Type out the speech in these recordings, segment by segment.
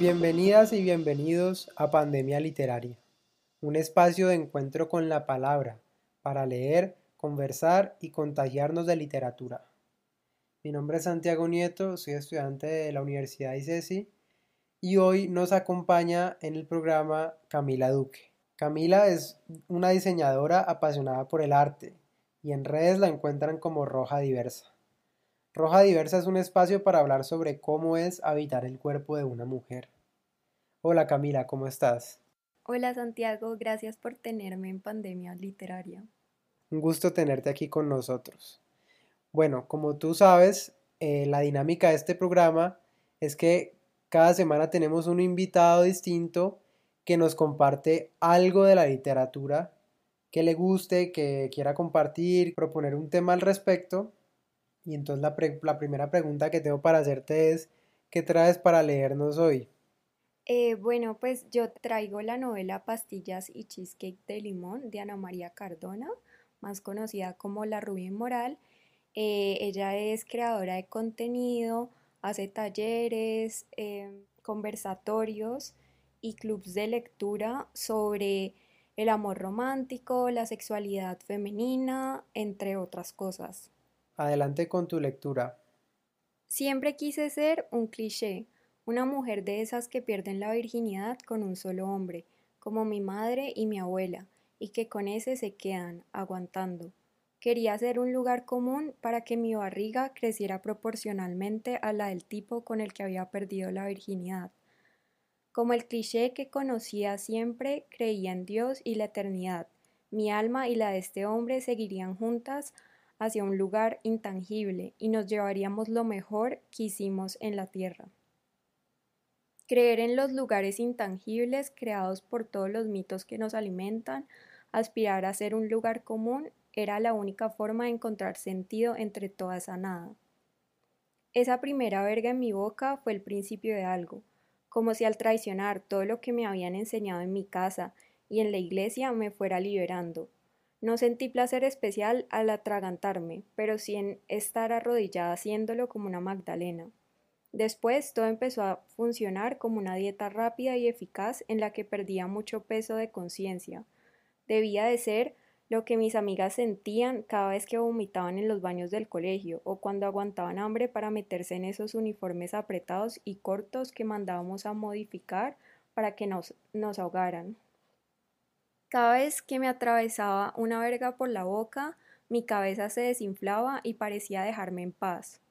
Bienvenidas y bienvenidos a Pandemia Literaria, un espacio de encuentro con la palabra para leer, conversar y contagiarnos de literatura. Mi nombre es Santiago Nieto, soy estudiante de la Universidad ICESI y hoy nos acompaña en el programa Camila Duque. Camila es una diseñadora apasionada por el arte y en redes la encuentran como Roja Diversa. Roja Diversa es un espacio para hablar sobre cómo es habitar el cuerpo de una mujer. Hola Camila, ¿cómo estás? Hola Santiago, gracias por tenerme en Pandemia Literaria. Un gusto tenerte aquí con nosotros. Bueno, como tú sabes, eh, la dinámica de este programa es que cada semana tenemos un invitado distinto que nos comparte algo de la literatura que le guste, que quiera compartir, proponer un tema al respecto y entonces la, primera pregunta que tengo para hacerte es, ¿qué traes para leernos hoy? Eh, bueno, pues yo traigo la novela Pastillas y Cheesecake de Limón de Ana María Cardona, más conocida como La Rubia Moral. Eh, ella es creadora de contenido, hace talleres, eh, conversatorios y clubs de lectura sobre el amor romántico, la sexualidad femenina, entre otras cosas. Adelante con tu lectura. Siempre quise ser un cliché, una mujer de esas que pierden la virginidad con un solo hombre, como mi madre y mi abuela, y que con ese se quedan, aguantando. Quería ser un lugar común para que mi barriga creciera proporcionalmente a la del tipo con el que había perdido la virginidad. Como el cliché que conocía siempre, creía en Dios y la eternidad. Mi alma y la de este hombre seguirían juntas hacia un lugar intangible y nos llevaríamos lo mejor que hicimos en la tierra. Creer en los lugares intangibles creados por todos los mitos que nos alimentan, aspirar a ser un lugar común, era la única forma de encontrar sentido entre toda esa nada. Esa primera verga en mi boca fue el principio de algo, como si al traicionar todo lo que me habían enseñado en mi casa y en la iglesia me fuera liberando, no sentí placer especial al atragantarme, pero sí en estar arrodillada haciéndolo como una Magdalena. Después todo empezó a funcionar como una dieta rápida y eficaz en la que perdía mucho peso de conciencia. Debía de ser lo que mis amigas sentían cada vez que vomitaban en los baños del colegio o cuando aguantaban hambre para meterse en esos uniformes apretados y cortos que mandábamos a modificar para que nos, nos ahogaran. Cada vez que me atravesaba una verga por la boca, mi cabeza se desinflaba y parecía dejarme en paz.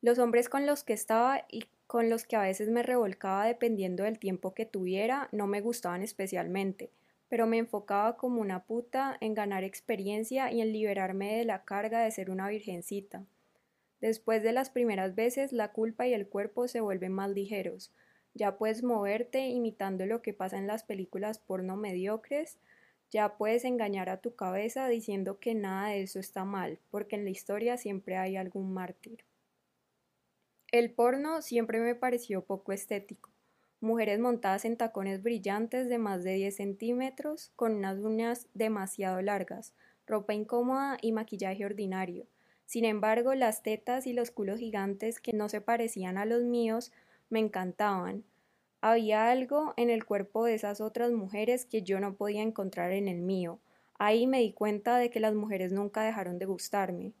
Los hombres con los que estaba y con los que a veces me revolcaba dependiendo del tiempo que tuviera no me gustaban especialmente, pero me enfocaba como una puta en ganar experiencia y en liberarme de la carga de ser una virgencita. Después de las primeras veces la culpa y el cuerpo se vuelven más ligeros, ya puedes moverte imitando lo que pasa en las películas porno mediocres, ya puedes engañar a tu cabeza diciendo que nada de eso está mal, porque en la historia siempre hay algún mártir. El porno siempre me pareció poco estético. Mujeres montadas en tacones brillantes de más de 10 centímetros, con unas uñas demasiado largas, ropa incómoda y maquillaje ordinario. Sin embargo, las tetas y los culos gigantes que no se parecían a los míos me encantaban. Había algo en el cuerpo de esas otras mujeres que yo no podía encontrar en el mío. Ahí me di cuenta de que las mujeres nunca dejaron de gustarme.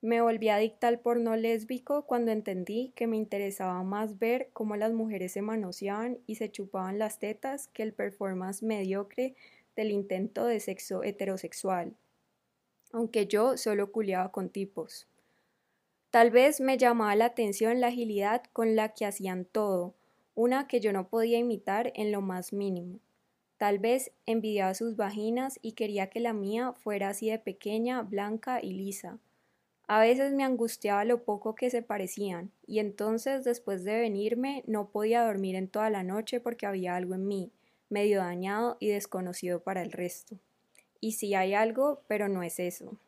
Me volví adicta al porno lésbico cuando entendí que me interesaba más ver cómo las mujeres se manoseaban y se chupaban las tetas que el performance mediocre del intento de sexo heterosexual, aunque yo solo culeaba con tipos. Tal vez me llamaba la atención la agilidad con la que hacían todo, una que yo no podía imitar en lo más mínimo. Tal vez envidiaba sus vaginas y quería que la mía fuera así de pequeña, blanca y lisa. A veces me angustiaba lo poco que se parecían, y entonces después de venirme no podía dormir en toda la noche porque había algo en mí, medio dañado y desconocido para el resto. Y sí hay algo, pero no es eso.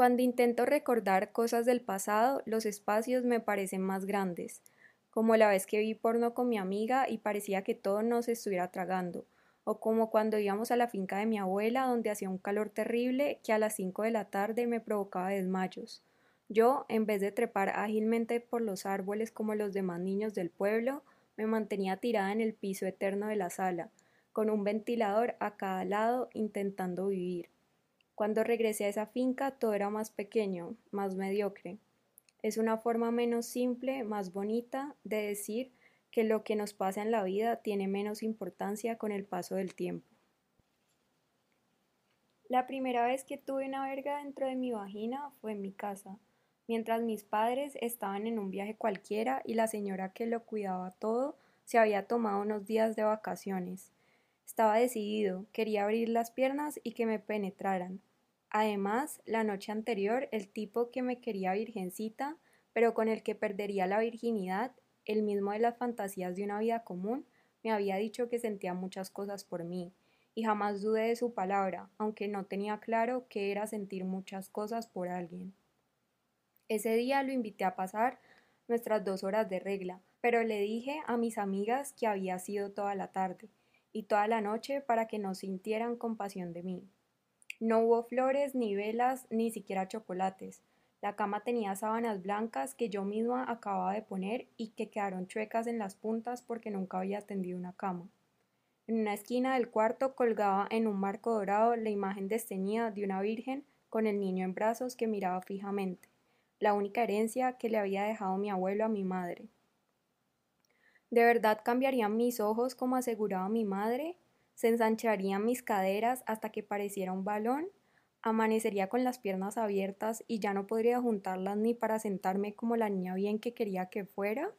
Cuando intento recordar cosas del pasado, los espacios me parecen más grandes, como la vez que vi porno con mi amiga y parecía que todo nos estuviera tragando, o como cuando íbamos a la finca de mi abuela donde hacía un calor terrible que a las cinco de la tarde me provocaba desmayos. Yo, en vez de trepar ágilmente por los árboles como los demás niños del pueblo, me mantenía tirada en el piso eterno de la sala, con un ventilador a cada lado intentando vivir. Cuando regresé a esa finca todo era más pequeño, más mediocre. Es una forma menos simple, más bonita de decir que lo que nos pasa en la vida tiene menos importancia con el paso del tiempo. La primera vez que tuve una verga dentro de mi vagina fue en mi casa, mientras mis padres estaban en un viaje cualquiera y la señora que lo cuidaba todo se había tomado unos días de vacaciones. Estaba decidido, quería abrir las piernas y que me penetraran. Además, la noche anterior, el tipo que me quería virgencita, pero con el que perdería la virginidad, el mismo de las fantasías de una vida común, me había dicho que sentía muchas cosas por mí, y jamás dudé de su palabra, aunque no tenía claro qué era sentir muchas cosas por alguien. Ese día lo invité a pasar nuestras dos horas de regla, pero le dije a mis amigas que había sido toda la tarde y toda la noche para que no sintieran compasión de mí. No hubo flores, ni velas, ni siquiera chocolates. La cama tenía sábanas blancas que yo misma acababa de poner y que quedaron chuecas en las puntas porque nunca había tendido una cama. En una esquina del cuarto colgaba en un marco dorado la imagen desteñida de una virgen con el niño en brazos que miraba fijamente, la única herencia que le había dejado mi abuelo a mi madre. ¿De verdad cambiarían mis ojos como aseguraba mi madre? ¿Se ensancharían mis caderas hasta que pareciera un balón? ¿Amanecería con las piernas abiertas y ya no podría juntarlas ni para sentarme como la niña bien que quería que fuera?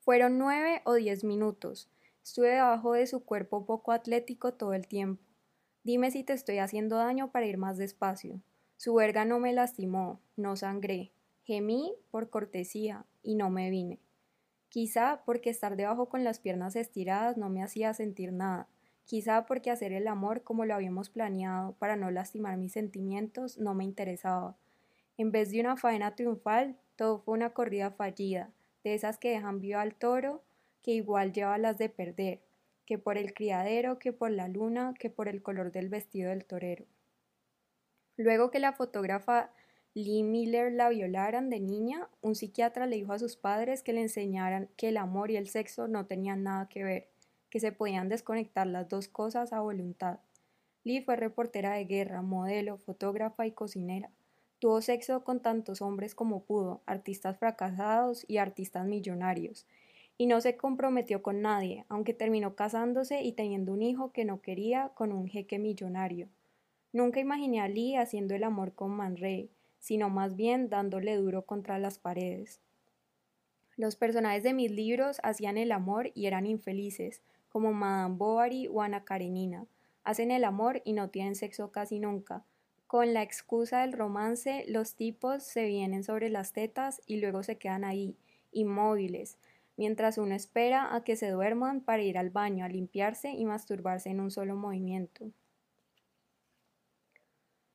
Fueron nueve o diez minutos. Estuve debajo de su cuerpo poco atlético todo el tiempo. Dime si te estoy haciendo daño para ir más despacio. Su verga no me lastimó, no sangré. Gemí por cortesía y no me vine. Quizá porque estar debajo con las piernas estiradas no me hacía sentir nada. Quizá porque hacer el amor como lo habíamos planeado para no lastimar mis sentimientos no me interesaba. En vez de una faena triunfal, todo fue una corrida fallida, de esas que dejan vivo al toro, que igual lleva las de perder, que por el criadero, que por la luna, que por el color del vestido del torero. Luego que la fotógrafa Lee Miller la violaran de niña, un psiquiatra le dijo a sus padres que le enseñaran que el amor y el sexo no tenían nada que ver, que se podían desconectar las dos cosas a voluntad. Lee fue reportera de guerra, modelo, fotógrafa y cocinera. Tuvo sexo con tantos hombres como pudo, artistas fracasados y artistas millonarios, y no se comprometió con nadie, aunque terminó casándose y teniendo un hijo que no quería con un jeque millonario. Nunca imaginé a Lee haciendo el amor con Man Ray, sino más bien dándole duro contra las paredes. Los personajes de mis libros hacían el amor y eran infelices, como Madame Bovary o Ana Karenina. Hacen el amor y no tienen sexo casi nunca, con la excusa del romance, los tipos se vienen sobre las tetas y luego se quedan ahí, inmóviles, mientras uno espera a que se duerman para ir al baño a limpiarse y masturbarse en un solo movimiento.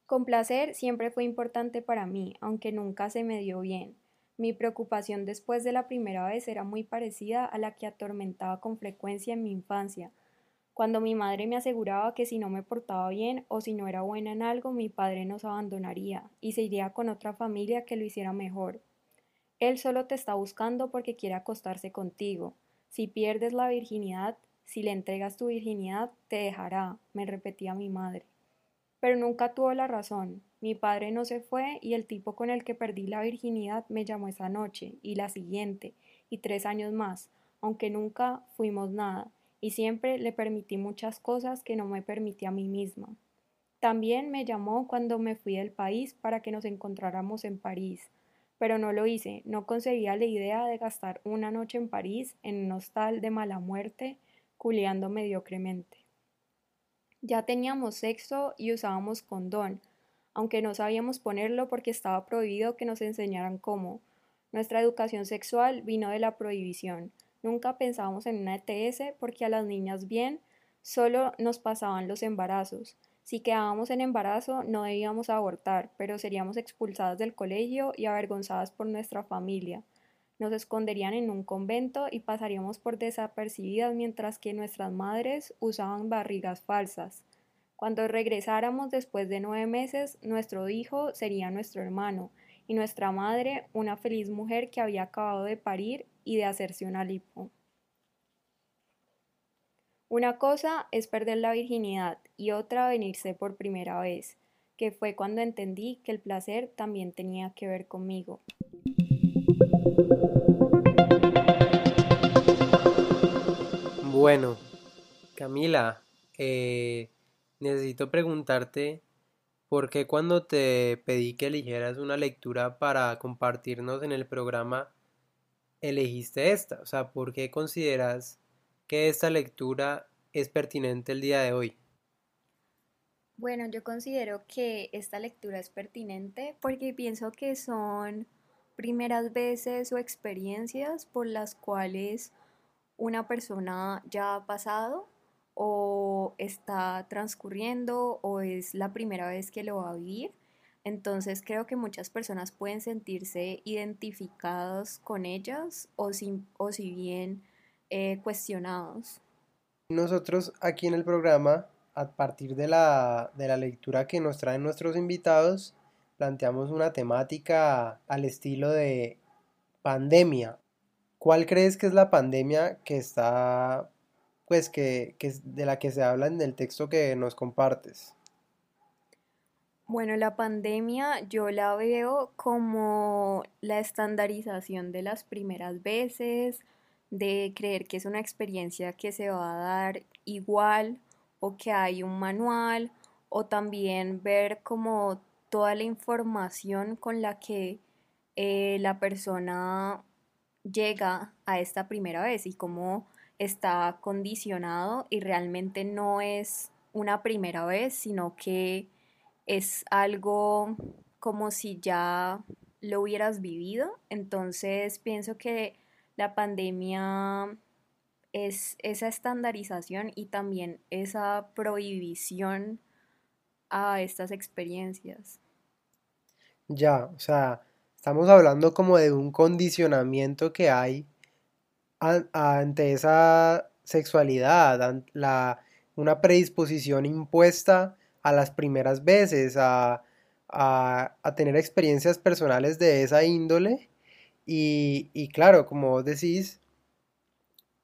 Complacer siempre fue importante para mí, aunque nunca se me dio bien. Mi preocupación después de la primera vez era muy parecida a la que atormentaba con frecuencia en mi infancia, cuando mi madre me aseguraba que si no me portaba bien o si no era buena en algo, mi padre nos abandonaría y se iría con otra familia que lo hiciera mejor. Él solo te está buscando porque quiere acostarse contigo. Si pierdes la virginidad, si le entregas tu virginidad, te dejará, me repetía mi madre. Pero nunca tuvo la razón. Mi padre no se fue y el tipo con el que perdí la virginidad me llamó esa noche y la siguiente y tres años más, aunque nunca fuimos nada y siempre le permití muchas cosas que no me permití a mí misma. También me llamó cuando me fui del país para que nos encontráramos en París, pero no lo hice, no conseguía la idea de gastar una noche en París en un hostal de mala muerte, culeando mediocremente. Ya teníamos sexo y usábamos condón, aunque no sabíamos ponerlo porque estaba prohibido que nos enseñaran cómo. Nuestra educación sexual vino de la prohibición, Nunca pensábamos en una ETS porque a las niñas bien solo nos pasaban los embarazos. Si quedábamos en embarazo no debíamos abortar, pero seríamos expulsadas del colegio y avergonzadas por nuestra familia. Nos esconderían en un convento y pasaríamos por desapercibidas mientras que nuestras madres usaban barrigas falsas. Cuando regresáramos después de nueve meses, nuestro hijo sería nuestro hermano y nuestra madre una feliz mujer que había acabado de parir y de hacerse una lipo. Una cosa es perder la virginidad y otra venirse por primera vez, que fue cuando entendí que el placer también tenía que ver conmigo. Bueno, Camila, eh, necesito preguntarte por qué cuando te pedí que eligieras una lectura para compartirnos en el programa, elegiste esta. O sea, ¿por qué consideras que esta lectura es pertinente el día de hoy? Bueno, yo considero que esta lectura es pertinente porque pienso que son primeras veces o experiencias por las cuales una persona ya ha pasado o está transcurriendo o es la primera vez que lo va a vivir. Entonces creo que muchas personas pueden sentirse identificados con ellas o si, o si bien eh, cuestionados. Nosotros aquí en el programa, a partir de la, de la lectura que nos traen nuestros invitados, planteamos una temática al estilo de pandemia ¿Cuál crees que es la pandemia que está, pues, que, de la que se habla en el texto que nos compartes? Bueno, la pandemia yo la veo como la estandarización de las primeras veces, de creer que es una experiencia que se va a dar igual o que hay un manual, o también ver como toda la información con la que eh, la persona llega a esta primera vez y cómo está condicionado y realmente no es una primera vez, sino que es algo como si ya lo hubieras vivido. Entonces pienso que la pandemia es esa estandarización y también esa prohibición a estas experiencias. Ya, o sea, Estamos hablando como de un condicionamiento que hay ante esa sexualidad, la, una predisposición impuesta a las primeras veces, a, tener experiencias personales de esa índole. Y, claro, como vos decís,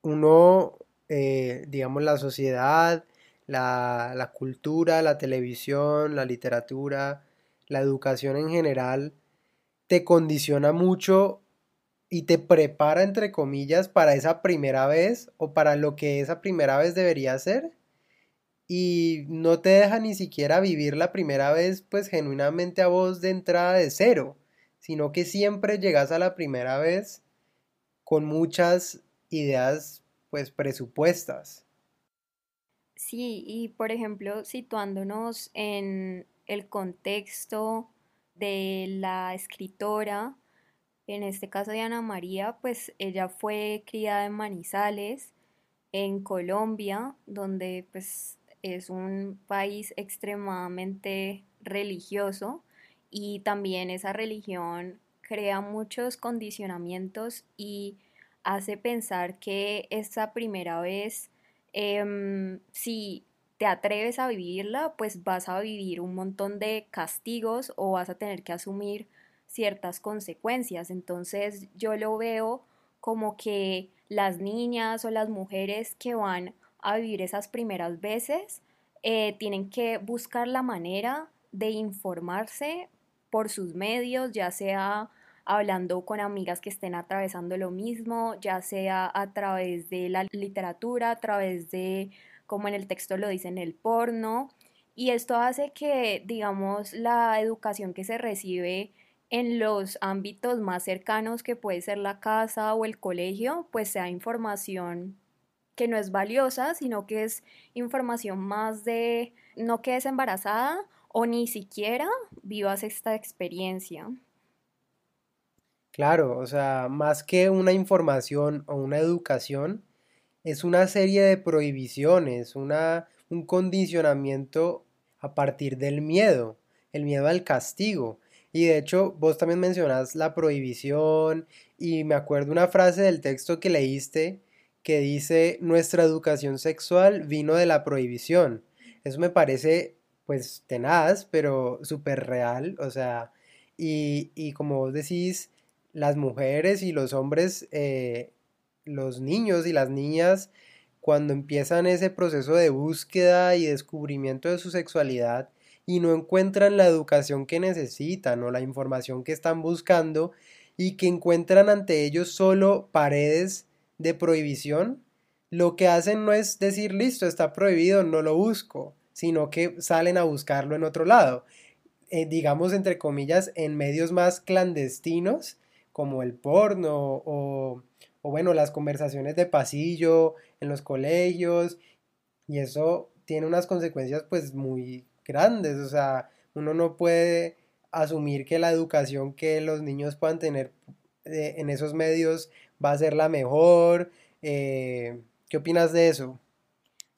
uno, eh, digamos, la sociedad, la, la cultura, la televisión, la literatura, la educación en general, te condiciona mucho y te prepara, entre comillas, para esa primera vez o para lo que esa primera vez debería ser. Y no te deja ni siquiera vivir la primera vez, pues genuinamente a vos de entrada de cero, sino que siempre llegas a la primera vez con muchas ideas, pues presupuestas. Sí, y por ejemplo, situándonos en el contexto de la escritora, en este caso de Ana María, pues ella fue criada en Manizales, en Colombia, donde pues es un país extremadamente religioso y también esa religión crea muchos condicionamientos y hace pensar que esa primera vez, em, si te atreves a vivirla, pues vas a vivir un montón de castigos o vas a tener que asumir ciertas consecuencias. Entonces yo lo veo como que las niñas o las mujeres que van a vivir esas primeras veces eh, tienen que buscar la manera de informarse por sus medios, ya sea hablando con amigas que estén atravesando lo mismo, ya sea a través de la literatura, a través de como en el texto lo dice, en el porno. Y esto hace que, digamos, la educación que se recibe en los ámbitos más cercanos, que puede ser la casa o el colegio, pues sea información que no es valiosa, sino que es información más de no quedes embarazada o ni siquiera vivas esta experiencia. Claro, o sea, más que una información o una educación, es una serie de prohibiciones, una, un condicionamiento a partir del miedo, el miedo al castigo. Y de hecho, vos también mencionás la prohibición y me acuerdo una frase del texto que leíste que dice, nuestra educación sexual vino de la prohibición. Eso me parece pues tenaz, pero súper real, o sea, y, y, como vos decís, las mujeres y los hombres, eh, los niños y las niñas, cuando empiezan ese proceso de búsqueda y descubrimiento de su sexualidad y no encuentran la educación que necesitan o la información que están buscando y que encuentran ante ellos solo paredes de prohibición, lo que hacen no es decir, listo, está prohibido, no lo busco, sino que salen a buscarlo en otro lado. Eh, digamos, entre comillas, en medios más clandestinos, como el porno o, bueno, las conversaciones de pasillo en los colegios, y eso tiene unas consecuencias pues muy grandes, o sea, uno no puede asumir que la educación que los niños puedan tener eh, en esos medios va a ser la mejor. Eh, ¿Qué opinas de eso?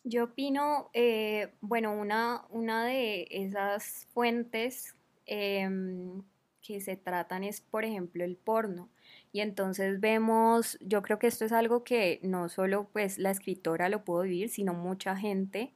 Yo opino, eh, bueno, una, una de esas fuentes em, que se tratan es, por ejemplo, el porno. Y entonces vemos, yo creo que esto es algo que no solo pues la escritora lo pudo vivir, sino mucha gente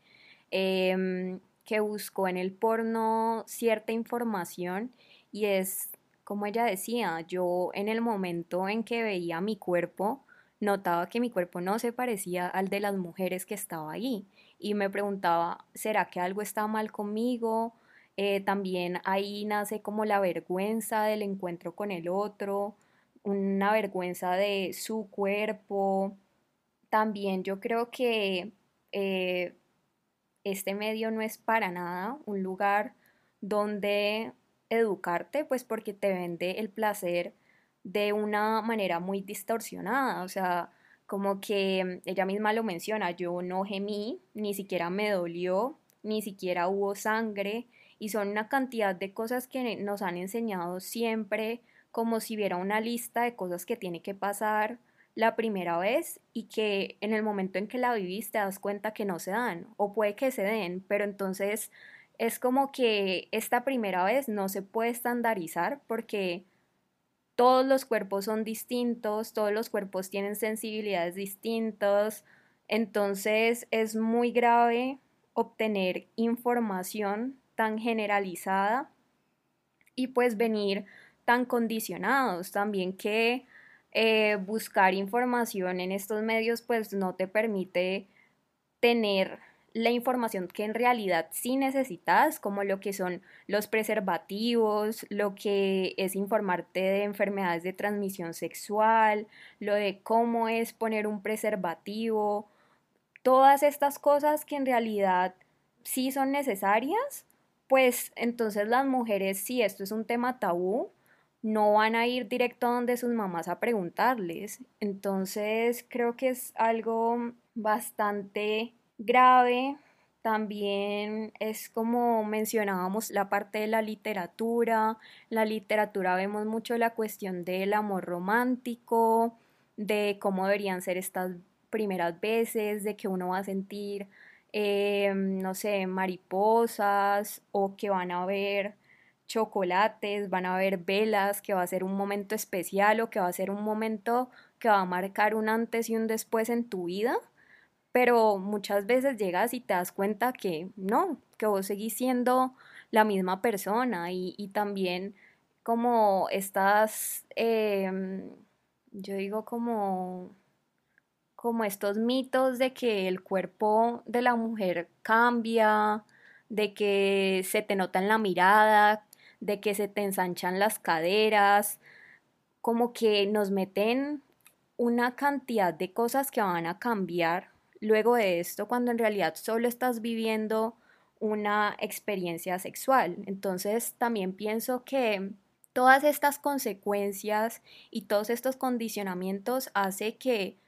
em, que buscó en el porno cierta información y es, como ella decía, yo en el momento en que veía mi cuerpo, notaba que mi cuerpo no se parecía al de las mujeres que estaba ahí y me preguntaba, ¿será que algo está mal conmigo? Eh, también ahí nace como la vergüenza del encuentro con el otro, una vergüenza de su cuerpo. También yo creo que eh, este medio no es para nada un lugar donde educarte, pues porque te vende el placer de una manera muy distorsionada, o sea, como que ella misma lo menciona, yo no gemí, ni siquiera me dolió, ni siquiera hubo sangre, y son una cantidad de cosas que nos han enseñado siempre como si hubiera una lista de cosas que tiene que pasar la primera vez y que en el momento en que la viviste te das cuenta que no se dan o puede que se den, pero entonces es como que esta primera vez no se puede estandarizar porque todos los cuerpos son distintos, todos los cuerpos tienen sensibilidades distintas, entonces es muy grave obtener información tan generalizada y pues venir tan condicionados. También que eh, buscar información en estos medios pues no te permite tener la información que en realidad sí necesitas, como lo que son los preservativos, lo que es informarte de enfermedades de transmisión sexual, lo de cómo es poner un preservativo, todas estas cosas que en realidad sí son necesarias, pues entonces las mujeres, si esto es un tema tabú, no van a ir directo a donde sus mamás a preguntarles. Entonces creo que es algo bastante grave también es como mencionábamos la parte de la literatura. La literatura vemos mucho la cuestión del amor romántico, de cómo deberían ser estas primeras veces, de que uno va a sentir, eh, no sé, mariposas o que van a ver chocolates, van a ver velas, que va a ser un momento especial o que va a ser un momento que va a marcar un antes y un después en tu vida pero muchas veces llegas y te das cuenta que no, que vos seguís siendo la misma persona y, también como estás, em, yo digo como, como estos mitos de que el cuerpo de la mujer cambia, de que se te nota en la mirada, de que se te ensanchan las caderas, como que nos meten una cantidad de cosas que van a cambiar luego de esto cuando en realidad solo estás viviendo una experiencia sexual. Entonces también pienso que todas estas consecuencias y todos estos condicionamientos hace que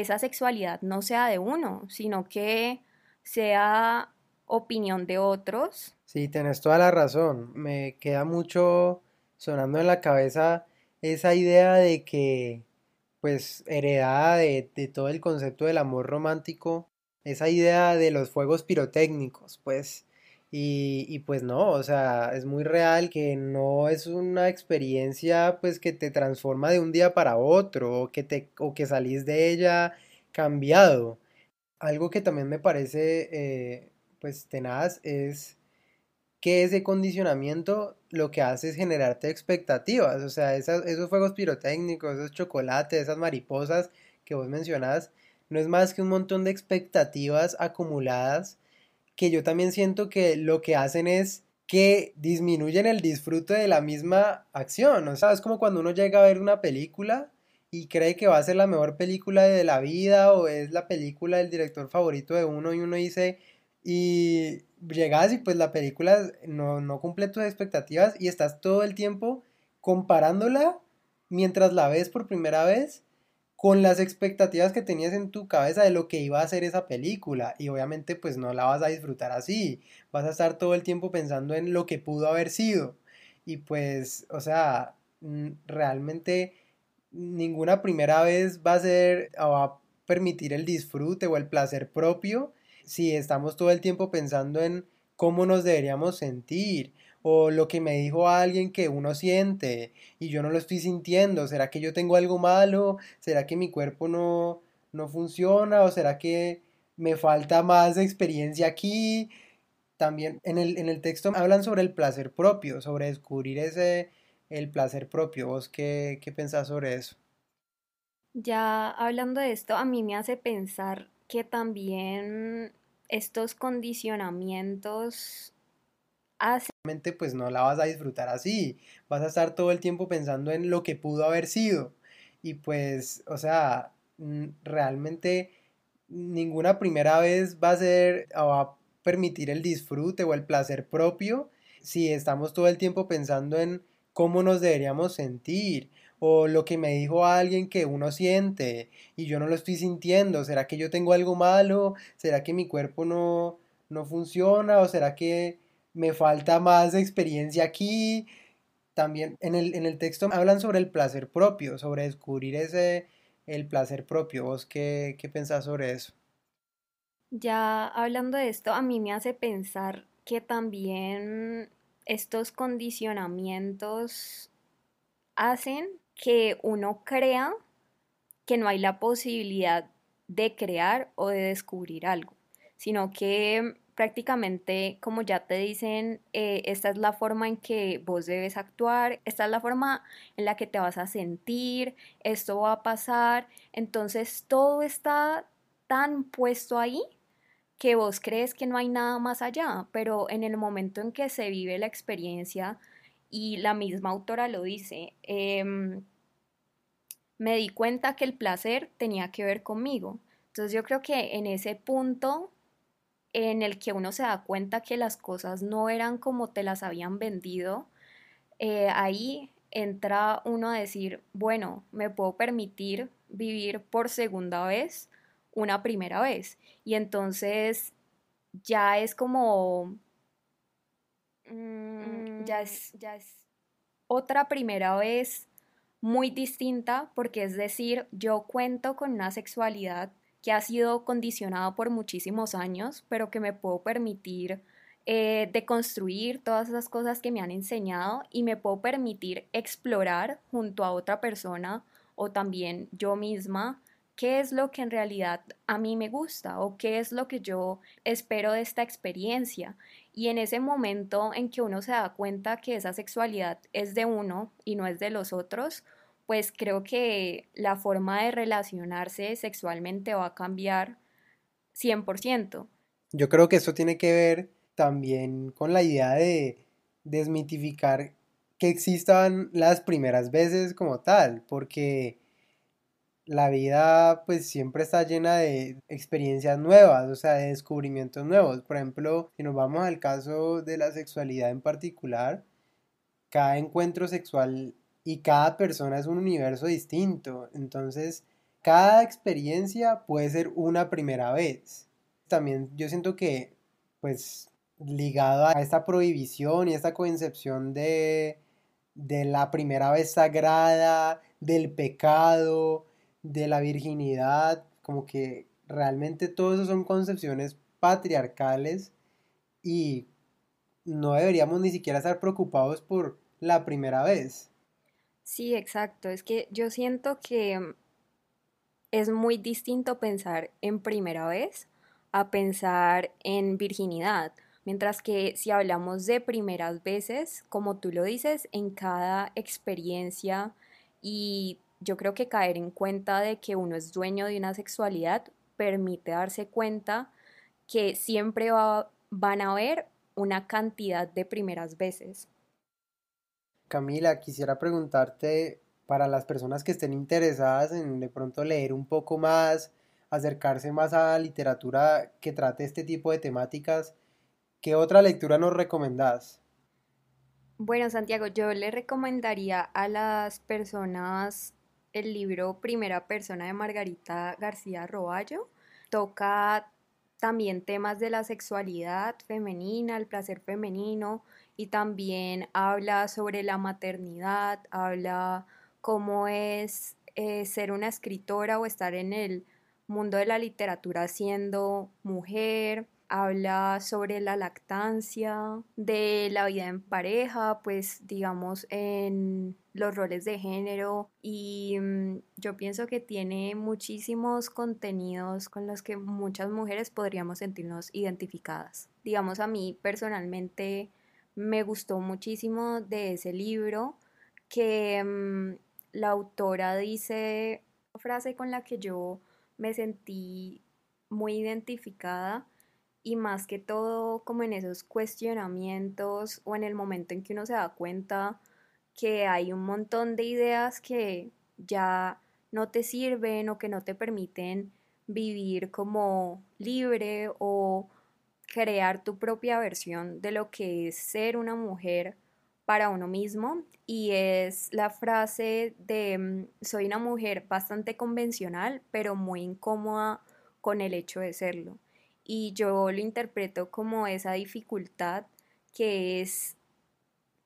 esa sexualidad no sea de uno, sino que sea opinión de otros. Sí, tienes toda la razón. Me queda mucho sonando en la cabeza esa idea de que pues heredada de, todo el concepto del amor romántico, esa idea de los fuegos pirotécnicos, pues, y, pues no, o sea, es muy real que no es una experiencia pues que te transforma de un día para otro o que, te, o que salís de ella cambiado. Algo que también me parece eh, pues tenaz es que ese condicionamiento lo que hace es generarte expectativas, o sea, esos fuegos pirotécnicos, esos chocolates, esas mariposas que vos mencionás, no es más que un montón de expectativas acumuladas que yo también siento que lo que hacen es que disminuyen el disfrute de la misma acción. O sea, es como cuando uno llega a ver una película y cree que va a ser la mejor película de la vida o es la película del director favorito de uno y uno dice, y llegas y pues la película no, no cumple tus expectativas y estás todo el tiempo comparándola mientras la ves por primera vez con las expectativas que tenías en tu cabeza de lo que iba a ser esa película. Y obviamente pues no la vas a disfrutar así, vas a estar todo el tiempo pensando en lo que pudo haber sido. Y pues o sea, realmente ninguna primera vez va a ser o va a permitir el disfrute o el placer propio si estamos todo el tiempo pensando en cómo nos deberíamos sentir o lo que me dijo alguien que uno siente y yo no lo estoy sintiendo. ¿Será que yo tengo algo malo? ¿Será que mi cuerpo no, no funciona? ¿O será que me falta más experiencia aquí? También en el, en el texto hablan sobre el placer propio, sobre descubrir ese, el placer propio. ¿Vos qué, qué pensás sobre eso? Ya hablando de esto, a mí me hace pensar que también estos condicionamientos pues no la vas a disfrutar así, vas a estar todo el tiempo pensando en lo que pudo haber sido. Y pues, o sea, realmente ninguna primera vez va a ser o va a permitir el disfrute o el placer propio si estamos todo el tiempo pensando en cómo nos deberíamos sentir. O lo que me dijo alguien que uno siente y yo no lo estoy sintiendo, ¿será que yo tengo algo malo? ¿Será que mi cuerpo no no funciona o será que me falta más experiencia aquí. También en el, en el texto hablan sobre el placer propio, sobre descubrir ese, el placer propio. ¿Vos qué, qué pensás sobre eso? Ya hablando de esto, a mí me hace pensar que también estos condicionamientos hacen que uno crea que no hay la posibilidad de crear o de descubrir algo, sino que prácticamente, como ya te dicen, eh, esta es la forma en que vos debes actuar, esta es la forma en la que te vas a sentir, esto va a pasar, entonces todo está tan puesto ahí que vos crees que no hay nada más allá, pero en el momento en que se vive la experiencia, y la misma autora lo dice, em, me di cuenta que el placer tenía que ver conmigo. Entonces yo creo que en ese punto en el que uno se da cuenta que las cosas no eran como te las habían vendido, eh, ahí entra uno a decir, bueno, me puedo permitir vivir por segunda vez una primera vez. Y entonces ya es como... Mm, ya, es, ya es otra primera vez muy distinta porque es decir, yo cuento con una sexualidad que ha sido condicionado por muchísimos años, pero que me puedo permitir eh, deconstruir todas esas cosas que me han enseñado y me puedo permitir explorar junto a otra persona o también yo misma qué es lo que en realidad a mí me gusta o qué es lo que yo espero de esta experiencia. Y en ese momento en que uno se da cuenta que esa sexualidad es de uno y no es de los otros, pues creo que la forma de relacionarse sexualmente va a cambiar 100%. Yo creo que eso tiene que ver también con la idea de desmitificar que existan las primeras veces como tal, porque la vida pues siempre está llena de experiencias nuevas, o sea, de descubrimientos nuevos. Por ejemplo, si nos vamos al caso de la sexualidad en particular, cada encuentro sexual y cada persona es un universo distinto. Entonces, cada experiencia puede ser una primera vez. También yo siento que, pues, ligado a esta prohibición y esta concepción de, de la primera vez sagrada, del pecado, de la virginidad, como que realmente todo eso son concepciones patriarcales y no deberíamos ni siquiera estar preocupados por la primera vez. Sí, exacto. Es que yo siento que es muy distinto pensar en primera vez a pensar en virginidad. Mientras que si hablamos de primeras veces, como tú lo dices, en cada experiencia y yo creo que caer en cuenta de que uno es dueño de una sexualidad permite darse cuenta que siempre van a haber una cantidad de primeras veces. Camila, quisiera preguntarte para las personas que estén interesadas en de pronto leer un poco más, acercarse más a literatura que trate este tipo de temáticas, ¿qué otra lectura nos recomendás? Bueno, Santiago, yo le recomendaría a las personas el libro Primera Persona de Margarita García Roballo. Toca también temas de la sexualidad femenina, el placer femenino y también habla sobre la maternidad, habla cómo es eh, ser una escritora o estar en el mundo de la literatura siendo mujer, habla sobre la lactancia, de la vida en pareja, pues digamos en los roles de género y mm, yo pienso que tiene muchísimos contenidos con los que muchas mujeres podríamos sentirnos identificadas. Digamos a mí personalmente me gustó muchísimo de ese libro que mm, la autora dice una frase con la que yo me sentí muy identificada y más que todo como en esos cuestionamientos o en el momento en que uno se da cuenta que hay un montón de ideas que ya no te sirven o que no te permiten vivir como libre o crear tu propia versión de lo que es ser una mujer para uno mismo y es la frase de mm, soy una mujer bastante convencional pero muy incómoda con el hecho de serlo y yo lo interpreto como esa dificultad que es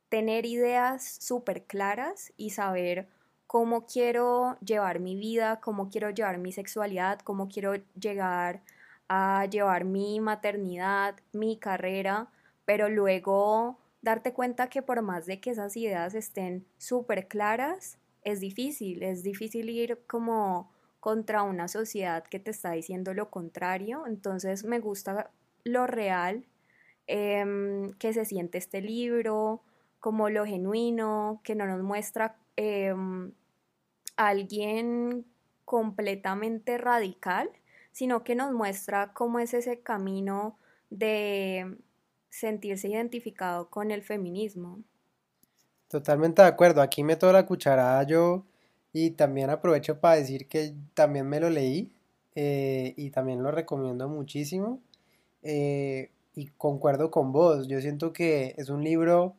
tener ideas súper claras y saber cómo quiero llevar mi vida, cómo quiero llevar mi sexualidad, cómo quiero llegar a llevar mi maternidad, mi carrera, pero luego darte cuenta que por más de que esas ideas estén súper claras, es difícil, es difícil ir como contra una sociedad que te está diciendo lo contrario. Entonces me gusta lo real em, que se siente este libro, como lo genuino, que no nos muestra em, alguien completamente radical, sino que nos muestra cómo es ese camino de sentirse identificado con el feminismo. Totalmente de acuerdo. Aquí meto la cucharada yo y también aprovecho para decir que también me lo leí eh, y también lo recomiendo muchísimo. Eh, y concuerdo con vos, yo siento que es un libro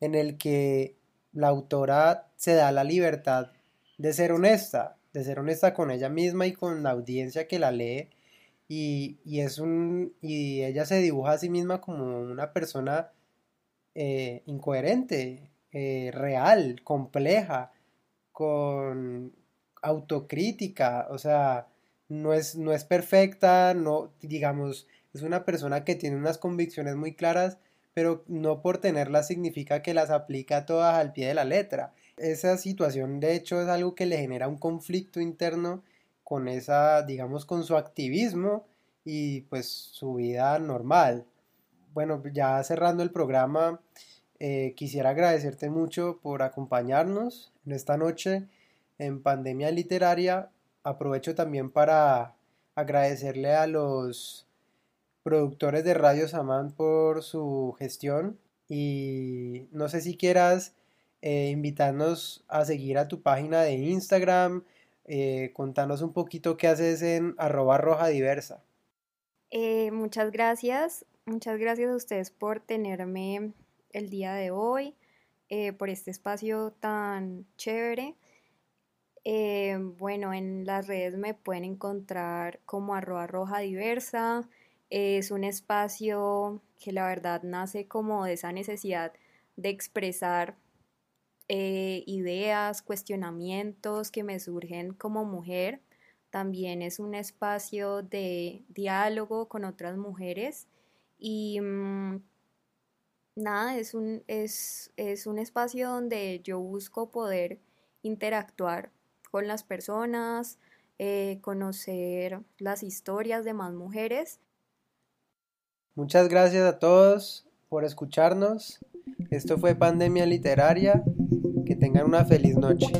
en el que la autora se da la libertad de ser honesta, de ser honesta con ella misma y con la audiencia que la lee. Y, es un, y ella se dibuja a sí misma como una persona eh, incoherente, real, compleja, con autocrítica, o sea, no es, no es perfecta, no, digamos, es una persona que tiene unas convicciones muy claras, pero no por tenerlas significa que las aplica todas al pie de la letra. Esa situación, de hecho, es algo que le genera un conflicto interno con esa, digamos, con su activismo y pues su vida normal. Bueno, ya cerrando el programa, eh, quisiera agradecerte mucho por acompañarnos en esta noche en Pandemia Literaria. Aprovecho también para agradecerle a los productores de Radio Samán por su gestión y no sé si quieras eh, invitarnos a seguir a tu página de Instagram, eh, contanos un poquito qué haces en arroba roja diversa. muchas gracias, muchas gracias a ustedes por tenerme el día de hoy, eh, por este espacio tan chévere. Eh, bueno, en las redes me pueden encontrar como arroba roja diversa. Es un espacio que la verdad nace como de esa necesidad de expresar eh, ideas, cuestionamientos que me surgen como mujer. También es un espacio de diálogo con otras mujeres y mm, nada, es un, es, un espacio donde yo busco poder interactuar con las personas, eh, conocer las historias de más mujeres Muchas gracias a todos por escucharnos. Esto fue Pandemia Literaria. Que tengan una feliz noche.